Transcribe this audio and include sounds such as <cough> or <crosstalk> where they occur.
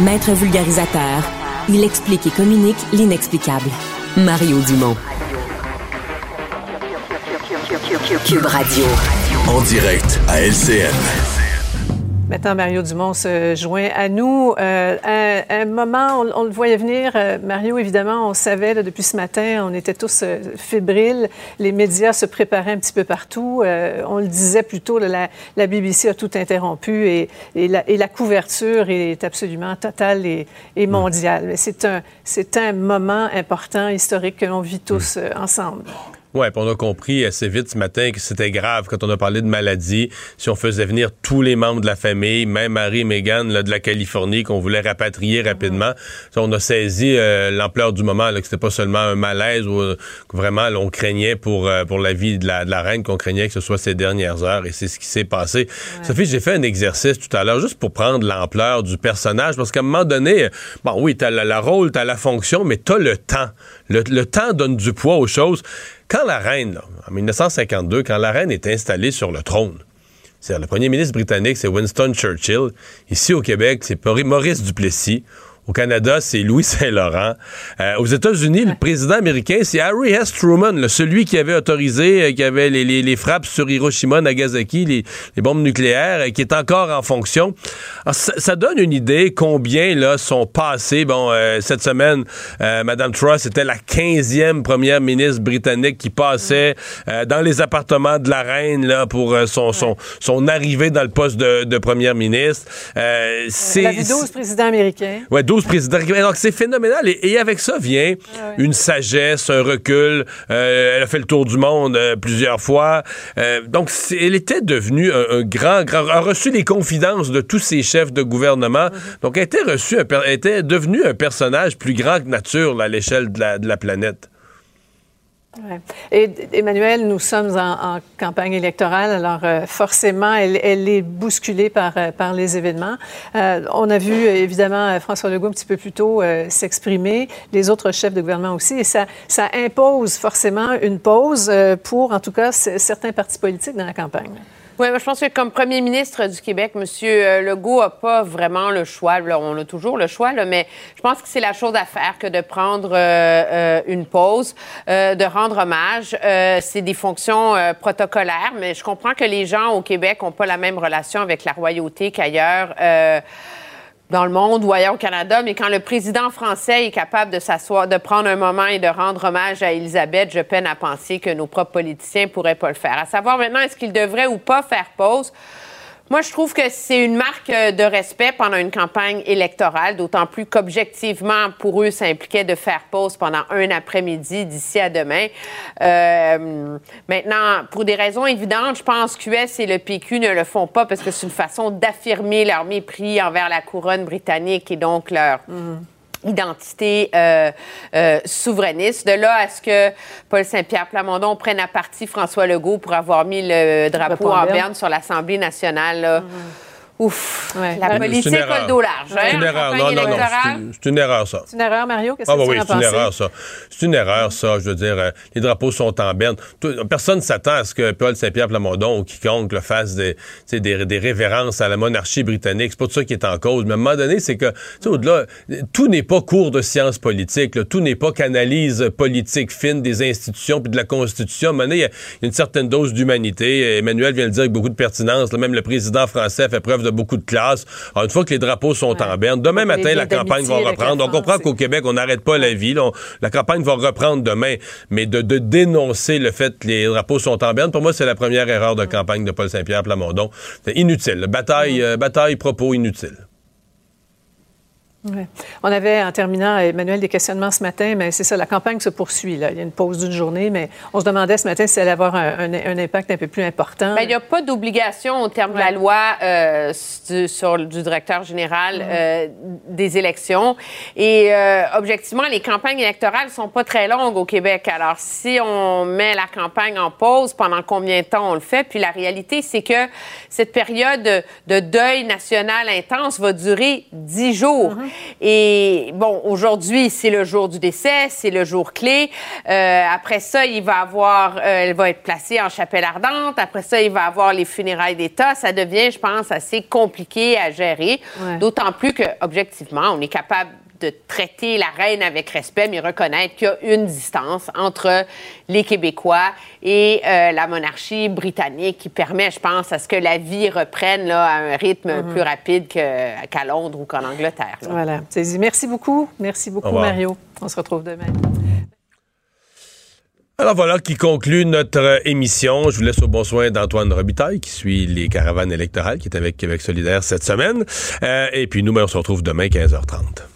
Maître vulgarisateur, il explique et communique l'inexplicable. Mario Dumont. Cube Radio. En direct à LCN. Maintenant, Mario Dumont se joint à nous. Euh, un, moment, on, le voyait venir. Euh, Mario, évidemment, on savait depuis ce matin, on était tous euh, fébriles. Les médias se préparaient un petit peu partout. on le disait plus tôt, la, BBC a tout interrompu et, la, couverture est absolument totale et, mondiale. Mais c'est un, c'est un moment important, historique que l'on vit tous ensemble. Oui, on a compris assez vite ce matin que c'était grave quand on a parlé de maladie. Si on faisait venir tous les membres de la famille, même Harry et Meghan de la Californie, qu'on voulait rapatrier rapidement, on a saisi euh, l'ampleur du moment, là, que c'était pas seulement un malaise ou euh, que vraiment on craignait pour, euh, pour la vie de la, de la reine, qu'on craignait que ce soit ces dernières heures et c'est ce qui s'est passé. Sophie, j'ai fait un exercice tout à l'heure juste pour prendre l'ampleur du personnage parce qu'à un moment donné, bon oui, t'as le la rôle, t'as la fonction, mais t'as le temps. Le, le temps donne du poids aux choses. Quand la reine, en 1952, quand la reine est installée sur le trône, c'est le premier ministre britannique, c'est Winston Churchill. Ici au Québec, c'est Maurice Duplessis. Au Canada, c'est Louis <laughs> Saint-Laurent. Euh, aux États-Unis, le président américain, c'est Harry S. Truman, celui qui avait autorisé, euh, qui avait les, frappes sur Hiroshima, Nagasaki, les, bombes nucléaires, et qui est encore en fonction. ça, donne une idée combien là sont passés. Bon, euh, cette semaine, Madame Truss était la 15e première ministre britannique qui passait dans les appartements de la reine là pour son, son, son arrivée dans le poste de, de première ministre. c'est, la 12 présidents américains. Ouais, 12 Donc, c'est phénoménal. Et, avec ça vient ah une sagesse, un recul. Euh, elle a fait le tour du monde euh, plusieurs fois. Euh, donc, elle était devenue un, grand, grand, a reçu les confidences de tous ses chefs de gouvernement. Mm-hmm. Donc, elle était reçue, elle était devenue un personnage plus grand que nature à l'échelle de la planète. Et Emmanuel, nous sommes en, campagne électorale, alors euh, forcément, elle, est bousculée par, euh, par les événements. Euh, on a vu évidemment François Legault un petit peu plus tôt s'exprimer, les autres chefs de gouvernement aussi, et ça, ça impose forcément une pause pour, en tout cas, certains partis politiques dans la campagne. Oui, je pense que comme premier ministre du Québec, M. Euh, Legault n'a pas vraiment le choix. on a toujours le choix, là, mais je pense que c'est la chose à faire que de prendre euh, euh, une pause, de rendre hommage. c'est des fonctions protocolaires, mais je comprends que les gens au Québec n'ont pas la même relation avec la royauté qu'ailleurs dans le monde ou ailleurs au Canada, mais quand le président français est capable de s'asseoir, de prendre un moment et de rendre hommage à Elisabeth, je peine à penser que nos propres politiciens pourraient pas le faire. À savoir maintenant, est-ce qu'ils devraient ou pas faire pause? Moi, je trouve que c'est une marque euh, de respect pendant une campagne électorale, d'autant plus qu'objectivement, pour eux, ça impliquait de faire pause pendant un après-midi d'ici à demain. Euh, maintenant, pour des raisons évidentes, je pense qu'US et le PQ ne le font pas parce que c'est une façon d'affirmer leur mépris envers la couronne britannique et donc leur... Mm identité euh, euh, souverainiste. De là à ce que Paul Saint-Pierre Plamondon prenne à partie François Legault pour avoir mis le drapeau en berne sur l'Assemblée nationale. Là. Mm-hmm. Ouf, la politique a le dos large. C'est une erreur. Non, non, non. C'est une, erreur, ça. C'est une erreur, Mario? Qu'est-ce ah, que bah tu oui, c'est une erreur, ça. C'est une erreur, ça. Je veux dire, euh, les drapeaux sont en berne. personne ne s'attend à ce que Paul Saint-Pierre Plamondon ou quiconque le fasse des, des, des, révérences à la monarchie britannique. C'est pas tout ça qui est en cause. Mais à un moment donné, c'est que, au-delà, tout n'est pas cours de sciences politiques. Tout n'est pas qu'analyse politique fine des institutions puis de la Constitution. À un moment donné, il y, a une certaine dose d'humanité. Emmanuel vient de le dire avec beaucoup de pertinence. même le président français fait preuve de beaucoup de classe. Alors, une fois que les drapeaux sont en berne, demain matin, la campagne va reprendre. On comprend qu'au Québec, on n'arrête pas la vie. la campagne va reprendre demain. Mais de, dénoncer le fait que les drapeaux sont en berne, pour moi, c'est la première erreur de campagne de Paul Saint-Pierre Plamondon. C'est inutile. Bataille, euh, bataille, propos inutiles. On avait, en terminant, Emmanuel, des questionnements ce matin, mais c'est ça, la campagne se poursuit. Là. Il y a une pause d'une journée, mais on se demandait ce matin si elle allait avoir un, impact un peu plus important. Bien, il n'y a pas d'obligation au terme de la loi euh, du, sur, du directeur général euh, des élections. Et euh, objectivement, les campagnes électorales ne sont pas très longues au Québec. Alors, si on met la campagne en pause, pendant combien de temps on le fait? Puis la réalité, c'est que cette période de deuil national intense va durer dix jours. Mm-hmm. Et bon, aujourd'hui, c'est le jour du décès, c'est le jour clé. Euh, après ça, il va avoir, euh, elle va être placée en chapelle ardente. Après ça, il va avoir les funérailles d'État. Ça devient, je pense, assez compliqué à gérer. D'autant plus que, objectivement, on est capable de traiter la reine avec respect, mais reconnaître qu'il y a une distance entre les Québécois et euh, la monarchie britannique qui permet, je pense, à ce que la vie reprenne là, à un rythme mhm. plus rapide qu'à Londres ou qu'en Angleterre. Voilà. Merci beaucoup. Merci beaucoup, Mario. On se retrouve demain. Alors voilà qui conclut notre émission. Je vous laisse au bon soin d'Antoine Robitaille qui suit les caravanes électorales, qui est avec Québec solidaire cette semaine. Euh, et puis nous, ben, on se retrouve demain 15h30.